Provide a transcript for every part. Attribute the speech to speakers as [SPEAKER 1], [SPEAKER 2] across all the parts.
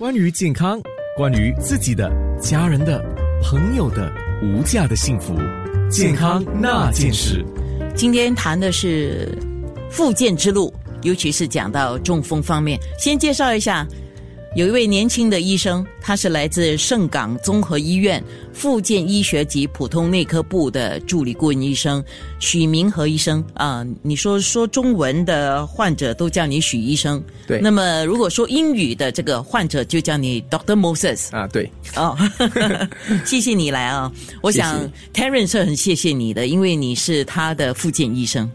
[SPEAKER 1] 关于健康，关于自己的、家人的、朋友的无价的幸福，健康那件事。
[SPEAKER 2] 今天谈的是复健之路，尤其是讲到中风方面。先介绍一下，有一位年轻的医生，他是来自盛港综合医院复健医学及普通内科部的助理顾问医生许明和医生啊。你说说中文的患者都叫你许医生，
[SPEAKER 3] 对
[SPEAKER 2] 那么如果说英语的这个患者就叫你 Doctor Moses。
[SPEAKER 3] 啊，对，
[SPEAKER 2] 哦，谢谢你来啊！我想 Terence 是很谢谢你的，因为你是他的复健医生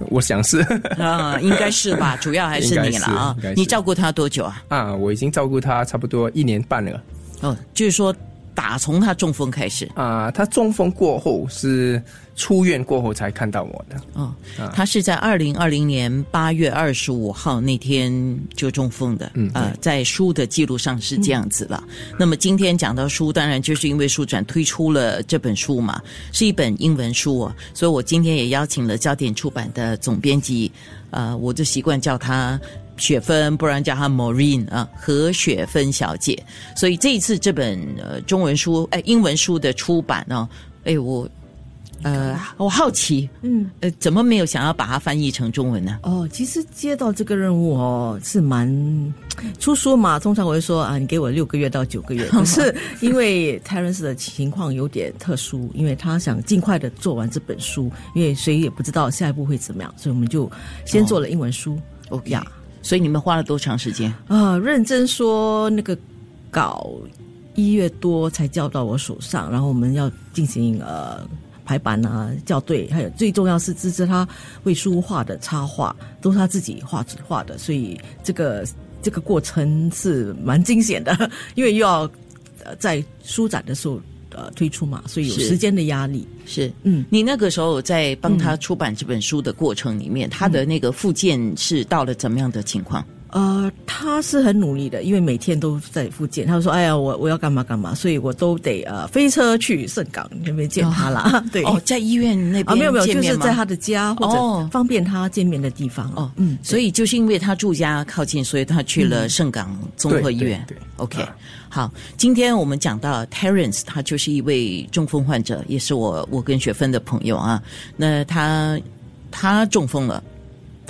[SPEAKER 3] 我想是
[SPEAKER 2] 啊，应该是吧？主要还是你了啊你照顾他多久啊？
[SPEAKER 3] 啊，我已经照顾他差不多一年半了
[SPEAKER 2] 哦，就是说打从他中风开始
[SPEAKER 3] 啊。他中风过后是出院过后才看到我的，
[SPEAKER 2] 哦，他是在二零二零年八月二十五号那天就中风的，
[SPEAKER 3] 嗯
[SPEAKER 2] 呃，在书的记录上是这样子了。那么今天讲到书，当然就是因为书展推出了这本书嘛，是一本英文书哦，所以我今天也邀请了焦点出版的总编辑，呃，我就习惯叫她雪芬，不然叫她 Maureen 啊，何雪芬小姐。所以这一次这本呃中文书，哎，英文书的出版呢、哎，我。呃，我好奇，
[SPEAKER 4] 嗯，
[SPEAKER 2] 呃，怎么没有想要把它翻译成中文呢？
[SPEAKER 4] 哦，其实接到这个任务哦，是蛮出书嘛。通常我会说啊，你给我六个月到九个月。可是因为 Terence 的情况有点特殊，因为他想尽快的做完这本书，因为谁也不知道下一步会怎么样，所以我们就先做了英文书。
[SPEAKER 2] OK
[SPEAKER 4] 呀，
[SPEAKER 2] 所以你们花了多长时间？
[SPEAKER 4] 啊，认真说那个稿一月多才交到我手上，然后我们要进行呃排版啊、校对，还有最重要是支持他为书画的插画，都是他自己画画的，所以这个这个过程是蛮惊险的，因为又要呃在书展的时候呃推出嘛，所以有时间的压力。
[SPEAKER 2] 是，
[SPEAKER 4] 嗯。
[SPEAKER 2] 你那个时候在帮他出版这本书的过程里面，他的那个附件是到了怎么样的情况？
[SPEAKER 4] 呃，他是很努力的，因为每天都在复健。他说：“哎呀，我我要干嘛干嘛，所以我都得呃飞车去盛港那边见他啦。对，
[SPEAKER 2] 哦，在医院那边
[SPEAKER 4] 啊，没有没有，
[SPEAKER 2] 见面吗
[SPEAKER 4] 就是在他的家或
[SPEAKER 2] 哦
[SPEAKER 4] 者方便他见面的地方。
[SPEAKER 2] 哦，
[SPEAKER 4] 嗯，
[SPEAKER 2] 所以就是因为他住家靠近，所以他去了盛港综合医院。
[SPEAKER 3] 对对对
[SPEAKER 2] OK，、
[SPEAKER 3] 啊
[SPEAKER 2] 好，今天我们讲到 Terence，他就是一位中风患者，也是我我跟雪芬的朋友啊。那他他中风了，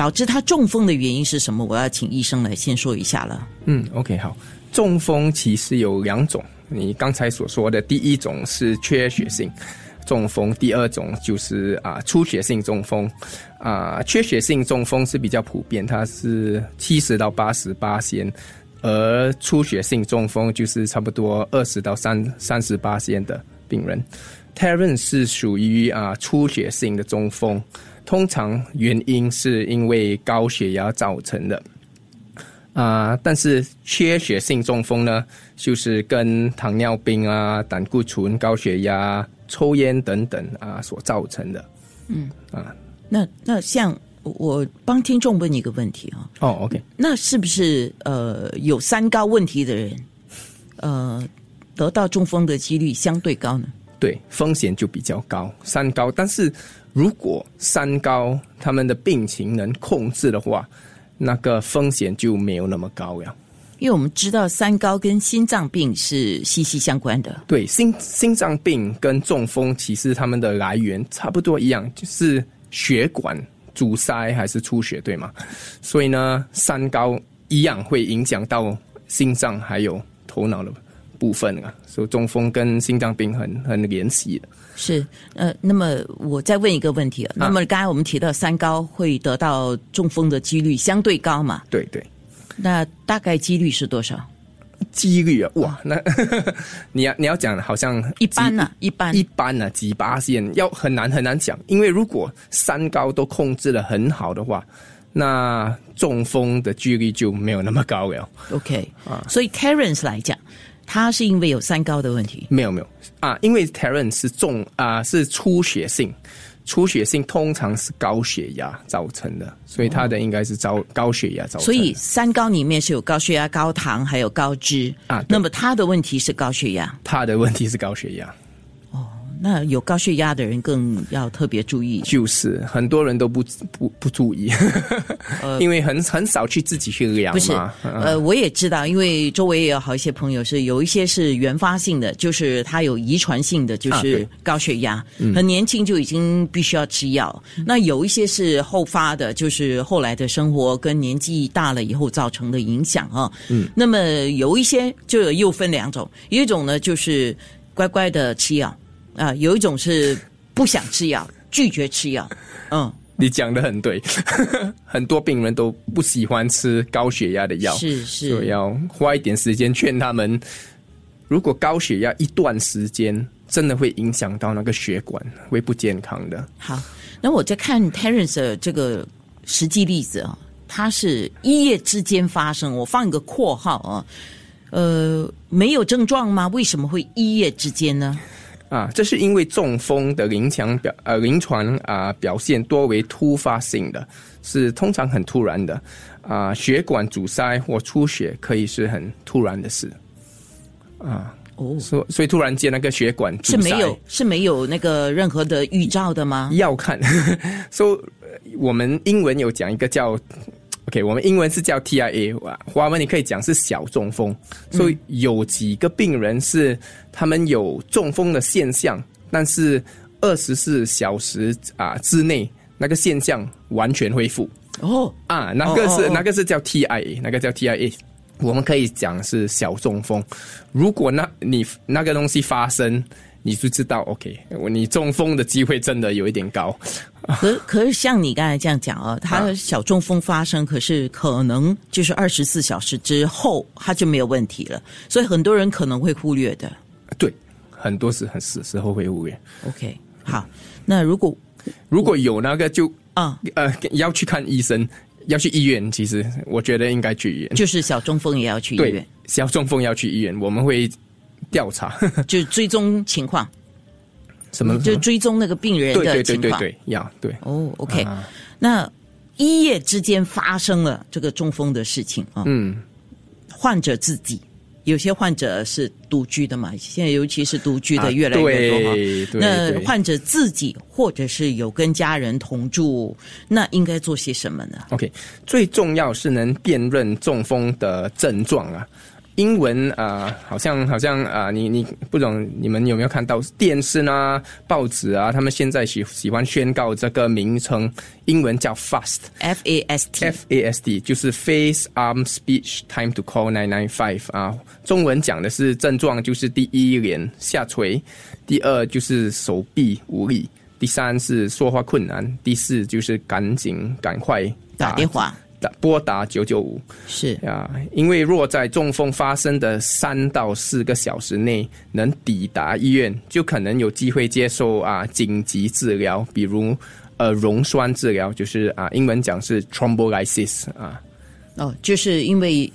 [SPEAKER 2] 导致他中风的原因是什么？我要请医生来先说一下了。
[SPEAKER 3] 嗯，OK，好。中风其实有两种，你刚才所说的第一种是缺血性中风，第二种就是啊出血性中风。啊，缺血性中风是比较普遍，它是七十到八十八先，而出血性中风就是差不多二十到三三十八先的病人。Terence 是属于啊出血性的中风，通常原因是因为高血压造成的。啊、但是缺血性中风呢，就是跟糖尿病啊、胆固醇、高血压、抽烟等等啊所造成的。
[SPEAKER 2] 嗯啊那那像我帮听众问一个问题啊，
[SPEAKER 3] 哦，OK，
[SPEAKER 2] 那是不是呃有三高问题的人，呃得到中风的几率相对高呢？
[SPEAKER 3] 对，风险就比较高，三高。但是如果三高他们的病情能控制的话，那个风险就没有那么高呀。
[SPEAKER 2] 因为我们知道三高跟心脏病是息息相关的。
[SPEAKER 3] 对，心心脏病跟中风其实他们的来源差不多一样，就是血管阻塞还是出血，对吗？所以呢，三高一样会影响到心脏还有头脑的部分啊，所以中风跟心脏病很很联系的。
[SPEAKER 2] 是，呃，那么我再问一个问题啊，那么刚才我们提到三高会得到中风的几率相对高嘛？
[SPEAKER 3] 对对，
[SPEAKER 2] 那大概几率是多少？
[SPEAKER 3] 几率啊，哇，那 你要你要讲好像
[SPEAKER 2] 一般呢、
[SPEAKER 3] 几
[SPEAKER 2] 一般
[SPEAKER 3] 一般呢、几八线要很难很难讲，因为如果三高都控制的很好的话，那中风的几率就没有那么高了。
[SPEAKER 2] OK 啊所以 Terence 来讲，他是因为有三高的问题。
[SPEAKER 3] 没有没有啊，因为 Terence 是重啊是出血性，出血性通常是高血压造成的，所以他的应该是高高血压造成的。
[SPEAKER 2] 所以三高里面是有高血压、高糖还有高脂
[SPEAKER 3] 啊
[SPEAKER 2] 那么他的问题是高血压。
[SPEAKER 3] 他的问题是高血压。
[SPEAKER 2] 那有高血压的人更要特别注意。
[SPEAKER 3] 就是很多人都不不不注意，因为很很少去自己去量
[SPEAKER 2] 不是。，
[SPEAKER 3] 嗯
[SPEAKER 2] 呃，我也知道，因为周围也有好一些朋友是有一些是原发性的，就是他有遗传性的，就是高血压，很年轻就已经必须要吃药。那有一些是后发的，就是后来的生活跟年纪大了以后造成的影响啊。嗯，那么有一些就又分两种，一种呢就是乖乖的吃药啊、有一种是不想吃药，拒绝吃药。嗯，
[SPEAKER 3] 你讲的很对，很多病人都不喜欢吃高血压的药，
[SPEAKER 2] 是是，
[SPEAKER 3] 所以要花一点时间劝他们。如果高血压一段时间，真的会影响到那个血管，会不健康的。
[SPEAKER 2] 好，那我在看 Terence 的这个实际例子啊，它是一夜之间发生，我放一个括号啊，呃，没有症状吗？为什么会一夜之间呢？
[SPEAKER 3] 啊，这是因为中风的临床表呃临床啊、表现多为突发性的，是通常很突然的啊、血管阻塞或出血可以是很突然的事啊，
[SPEAKER 2] 哦，
[SPEAKER 3] 所所以突然间那个血管
[SPEAKER 2] 是没有是没有那个任何的预兆的吗？
[SPEAKER 3] 要看，所以、我们英文有讲一个叫。OK，我们英文是叫 TIA，华文你可以讲是小中风，所以有几个病人是他们有中风的现象，但是二十四小时啊之内那个现象完全恢复。
[SPEAKER 2] 哦，
[SPEAKER 3] 啊，那个是
[SPEAKER 2] 哦哦哦。
[SPEAKER 3] 那个是叫 TIA，那个叫 TIA，我们可以讲是小中风。如果那你那个东西发生，你就知道 OK，你中风的机会真的有一点高。
[SPEAKER 2] 可可是像你刚才这样讲啊，他小中风发生，可是可能就是二十四小时之后，他就没有问题了，所以很多人可能会忽略的。
[SPEAKER 3] 对，很多是很时时候会忽略。
[SPEAKER 2] OK，好，那如果
[SPEAKER 3] 如果有那个就
[SPEAKER 2] 啊，
[SPEAKER 3] 呃要去看医生，要去医院。其实我觉得应该去医院。
[SPEAKER 2] 就是小中风也要去医
[SPEAKER 3] 对
[SPEAKER 2] 院，，
[SPEAKER 3] 小中风要去医院，我们会调查
[SPEAKER 2] 就追踪情况，
[SPEAKER 3] 什么
[SPEAKER 2] 就追踪那个病人
[SPEAKER 3] 对对对
[SPEAKER 2] 的情况。
[SPEAKER 3] 对对，要对。
[SPEAKER 2] 哦，OK，、
[SPEAKER 3] 啊
[SPEAKER 2] 那一夜之间发生了这个中风的事情啊，
[SPEAKER 3] 嗯，
[SPEAKER 2] 患者自己。有些患者是独居的嘛，现在尤其是独居
[SPEAKER 3] 啊
[SPEAKER 2] 的越来越多哈、那患者自己或者是有跟家人同住，那应该做些什么呢
[SPEAKER 3] ？OK，最重要是能辨认中风的症状啊。英文啊、呃好像好像啊、你你不懂你们有没有看到电视啊、报纸啊？他们现在喜喜欢宣告这个名称，英文叫
[SPEAKER 2] FAST，F A S
[SPEAKER 3] T，F A S T 就是 Face Arm Speech Time to Call Nine Nine Five 啊，中文讲的是症状就是第一脸下垂，第二就是手臂无力，第三是说话困难，第四就是赶紧赶快
[SPEAKER 2] 打电话
[SPEAKER 3] 打拨打九九五
[SPEAKER 2] 是
[SPEAKER 3] 啊，因为若在中风发生的三到四个小时内能抵达医院，就可能有机会接受啊紧急治疗，比如呃溶栓治疗，就是啊英文讲是 thrombolysis 啊，
[SPEAKER 2] 哦，就是因为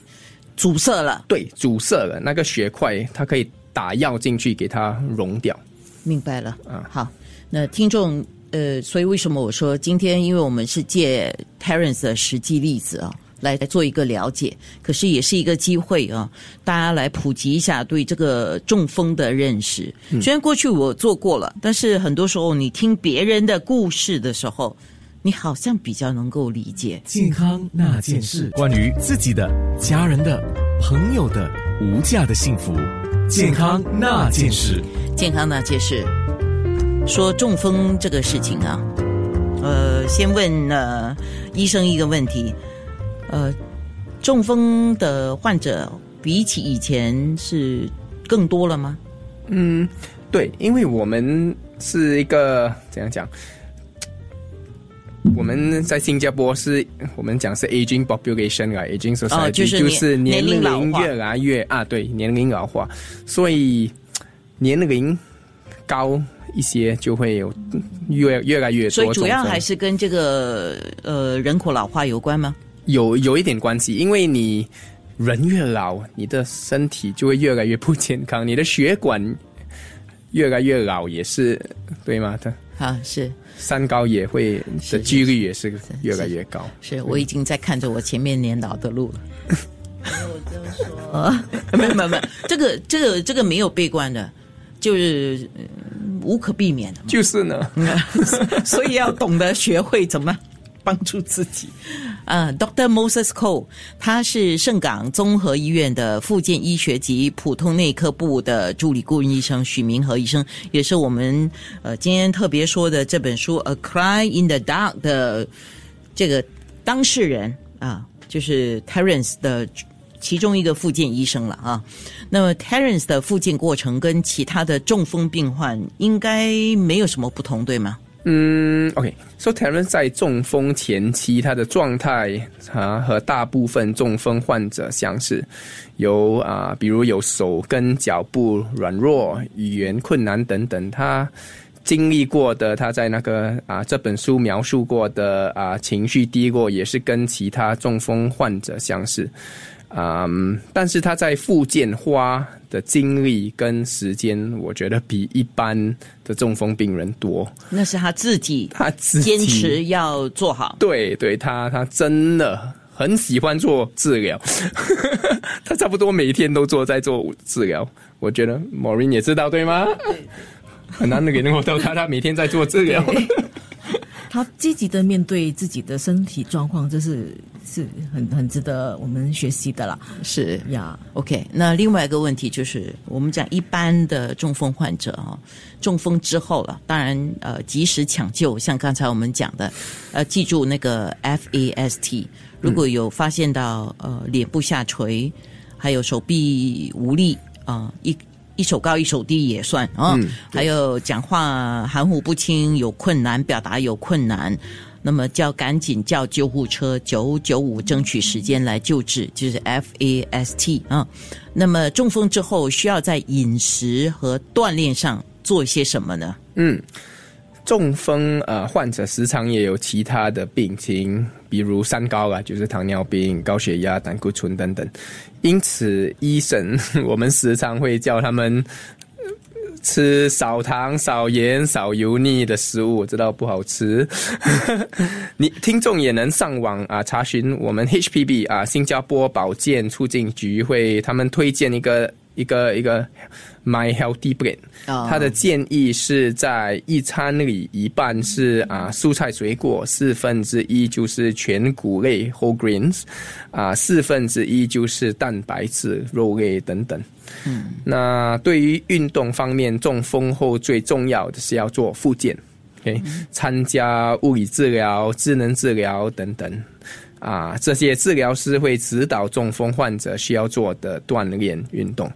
[SPEAKER 2] 阻塞了，
[SPEAKER 3] 对，阻塞了那个血块，它可以打药进去给它溶掉。
[SPEAKER 2] 明白了。啊好，那听众呃，所以为什么我说今天，因为我们是借 Terence 的实际例子啊。来做一个了解，可是也是一个机会啊，大家来普及一下对这个中风的认识。虽然过去我做过了，但是很多时候你听别人的故事的时候，你好像比较能够理解。
[SPEAKER 1] 健康那件事，关于自己的、家人的、朋友的无价的幸福。健康那件事，
[SPEAKER 2] 健康那件事，说中风这个事情啊，呃，先问呃医生一个问题，呃，中风的患者比起以前是更多了吗？
[SPEAKER 3] 嗯对，因为我们是一个怎样讲？我们在新加坡是我们讲是 aging population 啊，aging society，、
[SPEAKER 2] 哦就是
[SPEAKER 3] 就是
[SPEAKER 2] 年龄
[SPEAKER 3] 越来越啊，对，年龄老化，所以年龄高一些就会有越越来越多
[SPEAKER 2] 所以主要还是跟这个呃人口老化有关吗？
[SPEAKER 3] 有有一点关系，因为你人越老，你的身体就会越来越不健康，你的血管越来越老，也是对吗？它
[SPEAKER 2] 啊，是
[SPEAKER 3] 三高也会的几率也是越来越高。
[SPEAKER 2] 是，我已经在看着我前面年老的路了。我就说，没有没有没有，这个这个这个没有悲观的，就是、嗯无可避免的嘛。
[SPEAKER 3] 就是呢，
[SPEAKER 2] 所以要懂得学会怎么帮助自己。呃，Dr. Moses Cole，他是圣港综合医院的附件医学及普通内科部的助理顾问医生许明和医生，也是我们呃今天特别说的这本书《A Cry in the Dark》的这个当事人啊，就是 Terence 的其中一个复健医生了啊。那么 Terence 的复健过程跟其他的中风病患应该没有什么不同，对吗？
[SPEAKER 3] 嗯，OK，So Terence 在中风前期，他的状态啊和大部分中风患者相似，有啊，比如有手跟脚部软弱、语言困难等等，他经历过的，他在那个啊这本书描述过的啊情绪低落，也是跟其他中风患者相似。嗯，但是他在复健花的精力跟时间，我觉得比一般的中风病人多。
[SPEAKER 2] 那是他自己，
[SPEAKER 3] 他自己
[SPEAKER 2] 坚持要做好。
[SPEAKER 3] 对对，他他真的很喜欢做治疗，他差不多每天都做在做治疗。我觉得 Maureen 也知道对吗？很难能给我到他，他每天在做治疗。
[SPEAKER 4] 他积极的面对自己的身体状况，这是是很很值得我们学习的啦。
[SPEAKER 2] 是
[SPEAKER 4] 呀
[SPEAKER 2] ，OK，那另外一个问题就是，我们讲一般的中风患者啊，中风之后了，当然呃及时抢救，像刚才我们讲的，呃记住那个 FAST，如果有发现到呃脸部下垂，还有手臂无力啊、一。一手高一手低也算啊，
[SPEAKER 3] 嗯
[SPEAKER 2] 还有讲话含糊不清有困难，表达有困难，那么叫赶紧叫救护车九九五，争取时间来救治，就是 FAST 啊。那么中风之后需要在饮食和锻炼上做一些什么呢？
[SPEAKER 3] 嗯，中风呃患者时常也有其他的病情，比如三高啊，就是糖尿病、高血压、胆固醇等等。因此，医生 我们时常会叫他们吃少糖、少盐、少油腻的食物，我知道不好吃。你听众也能上网啊查询我们 HPB 啊新加坡保健促进局会他们推荐一个一个一个 My Healthy Brain，、
[SPEAKER 2] 哦
[SPEAKER 3] 它的建议是在一餐里一半是啊蔬菜水果，四分之一就是全谷类 whole grains，啊四分之一就是蛋白质肉类等等。嗯，那对于运动方面，中风后最重要的是要做复健。OK，、参加物理治疗、智能治疗等等。啊，这些治疗师会指导中风患者需要做的锻炼运动。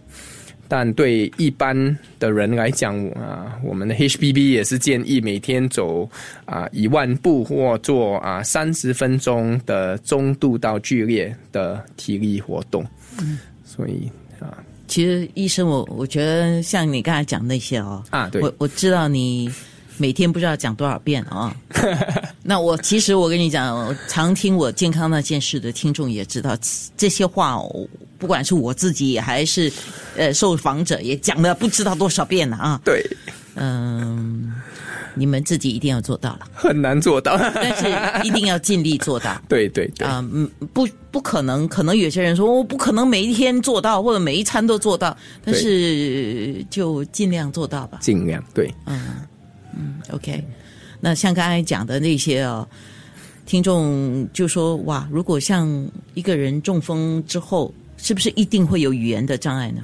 [SPEAKER 3] 但对一般的人来讲啊，我们的 HPB 也是建议每天走啊一万步或做啊三十分钟的中度到剧烈的体力活动。嗯，所以啊
[SPEAKER 2] 其实医生我，我觉得像你刚才讲那些哦，
[SPEAKER 3] 啊对
[SPEAKER 2] 我我知道你每天不知道讲多少遍啊、那我其实我跟你讲，常听我健康那件事的听众也知道这些话哦，不管是我自己还是呃受访者，也讲了不知道多少遍了啊。
[SPEAKER 3] 对，
[SPEAKER 2] 嗯，你们自己一定要做到了，
[SPEAKER 3] 很难做到。
[SPEAKER 2] 但是一定要尽力做到。
[SPEAKER 3] 对对对，
[SPEAKER 2] 啊，嗯，不，不可能，可能有些人说我不可能每一天做到，或者每一餐都做到，但是就尽量做到吧。
[SPEAKER 3] 尽量对。
[SPEAKER 2] 嗯嗯 OK，那像刚才讲的那些哦，听众就说哇，如果像一个人中风之后，是不是一定会有语言的障碍呢？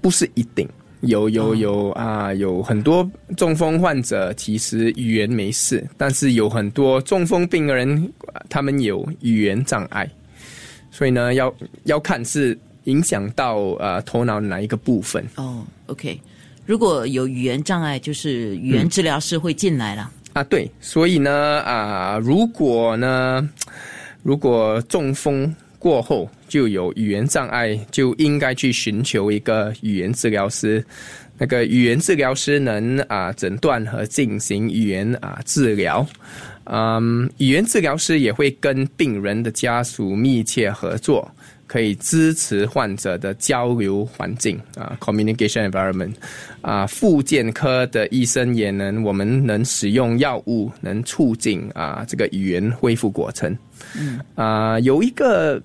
[SPEAKER 3] 不是一定。有有有啊，有很多中风患者其实语言没事，但是有很多中风病人他们有语言障碍，所以呢，要要看是影响到呃头脑哪一个部分。
[SPEAKER 2] 哦，OK，如果有语言障碍，就是语言治疗师会进来了。
[SPEAKER 3] 啊，对，所以呢，啊，如果呢，如果中风过后就有语言障碍，就应该去寻求一个语言治疗师。那个语言治疗师能啊诊断和进行语言啊治疗。嗯，语言治疗师也会跟病人的家属密切合作，可以支持患者的交流环境啊，communication environment 啊，复健科的医生也能，我们能使用药物，能促进啊这个语言恢复过程。嗯。啊，有一个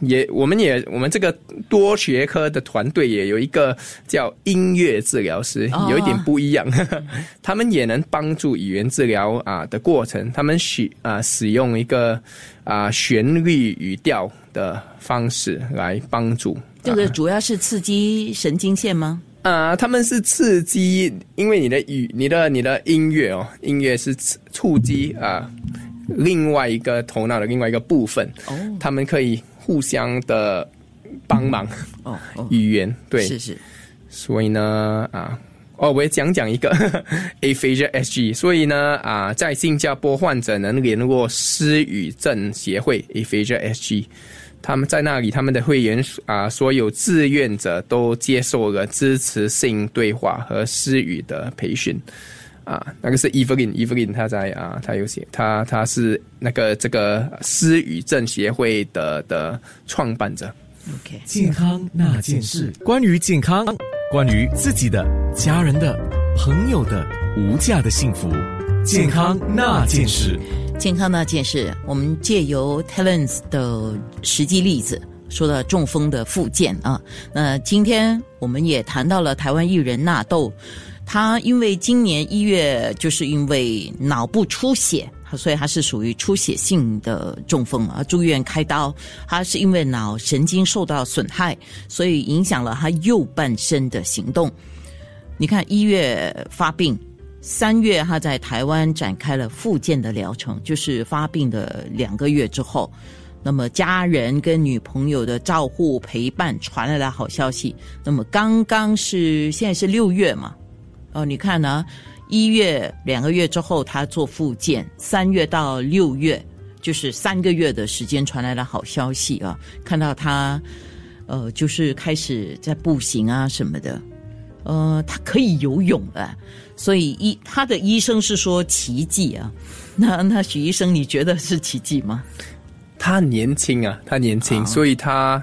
[SPEAKER 3] 也，我们也我们这个多学科的团队也有一个叫音乐治疗师，有一点不一样，他们也能帮助语言治疗啊的过程，他们使啊使用一个啊旋律语调的方式来帮助。
[SPEAKER 2] 这个主要是刺激神经线吗？
[SPEAKER 3] 啊，他们是刺激，因为你的语、你的、你的音乐哦，音乐是触激啊。另外一个头脑的另外一个部分，哦，他们可以互相的帮忙哦，语言对。
[SPEAKER 2] 是是，
[SPEAKER 3] 所以呢啊哦，我也讲讲一个 Aphasia SG，所以呢啊，在新加坡患者能联络失语症协会 Aphasia SG，他们在那里，他们的会员啊，所有志愿者都接受了支持性对话和私语的培训。啊，那个是 Evelyn，Evelyn 他在啊，他有写，他他是那个这个私语症协会的的创办者。
[SPEAKER 2] OK，
[SPEAKER 1] 健康那件事，关于健康，关于自己的、家人的、朋友的无价的幸福，健康那件事，
[SPEAKER 2] 健康那件事，我们借由 Talents 的实际例子，说到中风的复健啊。那今天我们也谈到了台湾艺人纳豆。他因为今年一月就是因为脑部出血，所以他是属于出血性的中风啊，住院开刀。他是因为脑神经受到损害，所以影响了他右半身的行动。你看一月发病，三月他在台湾展开了复健的疗程，就是发病的两个月之后，那么家人跟女朋友的照护陪伴传来了好消息。那么刚刚是现在是六月嘛？哦，你看呢？一月两个月之后，他做复健；三月到六月，就是三个月的时间，传来了好消息啊！看到他，呃，就是开始在步行啊什么的，呃，他可以游泳了。所以医他的医生是说奇迹啊。那那许医生，你觉得是奇迹吗？
[SPEAKER 3] 他年轻啊，他年轻，所以他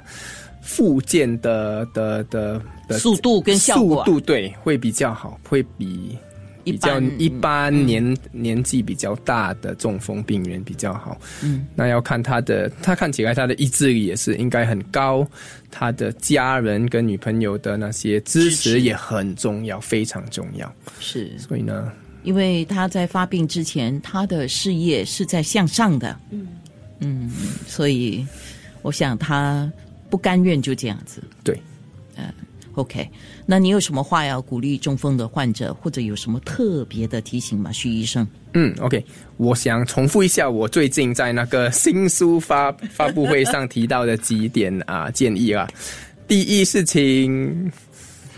[SPEAKER 3] 复健的的的。
[SPEAKER 2] 速度跟效
[SPEAKER 3] 果，速度对会比较好，会比比较一般年年纪比较大的中风病人比较好。嗯，那要看他的，他看起来他的意志力也是应该很高，他的家人跟女朋友的那些支持也很重要，非常重要。
[SPEAKER 2] 是，
[SPEAKER 3] 所以呢，
[SPEAKER 2] 因为他在发病之前，他的事业是在向上的。嗯嗯，所以我想他不甘愿就这样子。
[SPEAKER 3] 对。
[SPEAKER 2] OK，那你有什么话要鼓励中风的患者，或者有什么特别的提醒吗，徐医生？
[SPEAKER 3] 嗯，OK，我想重复一下我最近在那个新书发 发布会上提到的几点啊建议啊。第一事情，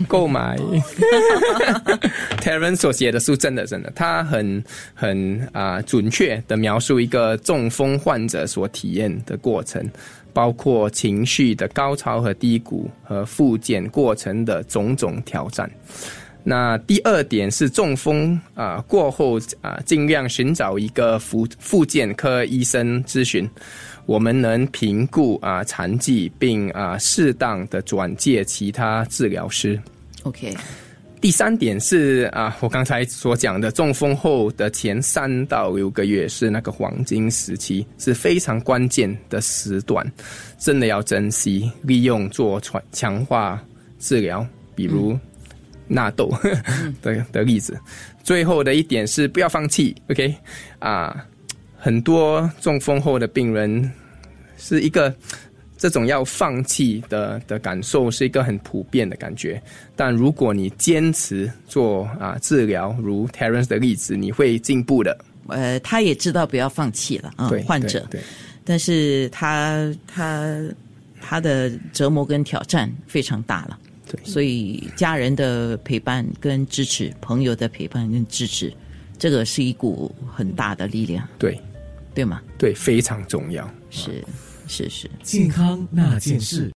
[SPEAKER 3] 购买 Terence 所写的书，真的真的，他很很啊准确的描述一个中风患者所体验的过程。包括情绪的高潮和低谷，和复健过程的种种挑战。那第二点是中风啊过后啊，尽量寻找一个复复健科医生咨询，我们能评估啊残疾，并啊适当的转介其他治疗师。
[SPEAKER 2] OK。
[SPEAKER 3] 第三点是啊，我刚才所讲的中风后的前三到六个月是那个黄金时期，是非常关键的时段，真的要珍惜利用做强强化治疗，比如纳豆 的的例子。最后的一点是不要放弃，OK 啊，很多中风后的病人是一个。这种要放弃的的感受是一个很普遍的感觉，但如果你坚持做啊治疗，如 Terence 的例子，你会进步的。
[SPEAKER 2] 呃，他也知道不要放弃了啊，患者，
[SPEAKER 3] 对，
[SPEAKER 2] 但是他他他的折磨跟挑战非常大了，
[SPEAKER 3] 对，
[SPEAKER 2] 所以家人的陪伴跟支持，朋友的陪伴跟支持，这个是一股很大的力量，
[SPEAKER 3] 对，
[SPEAKER 2] 对吗？
[SPEAKER 3] 对，非常重要，
[SPEAKER 2] 是。是是，
[SPEAKER 1] 健康那件事。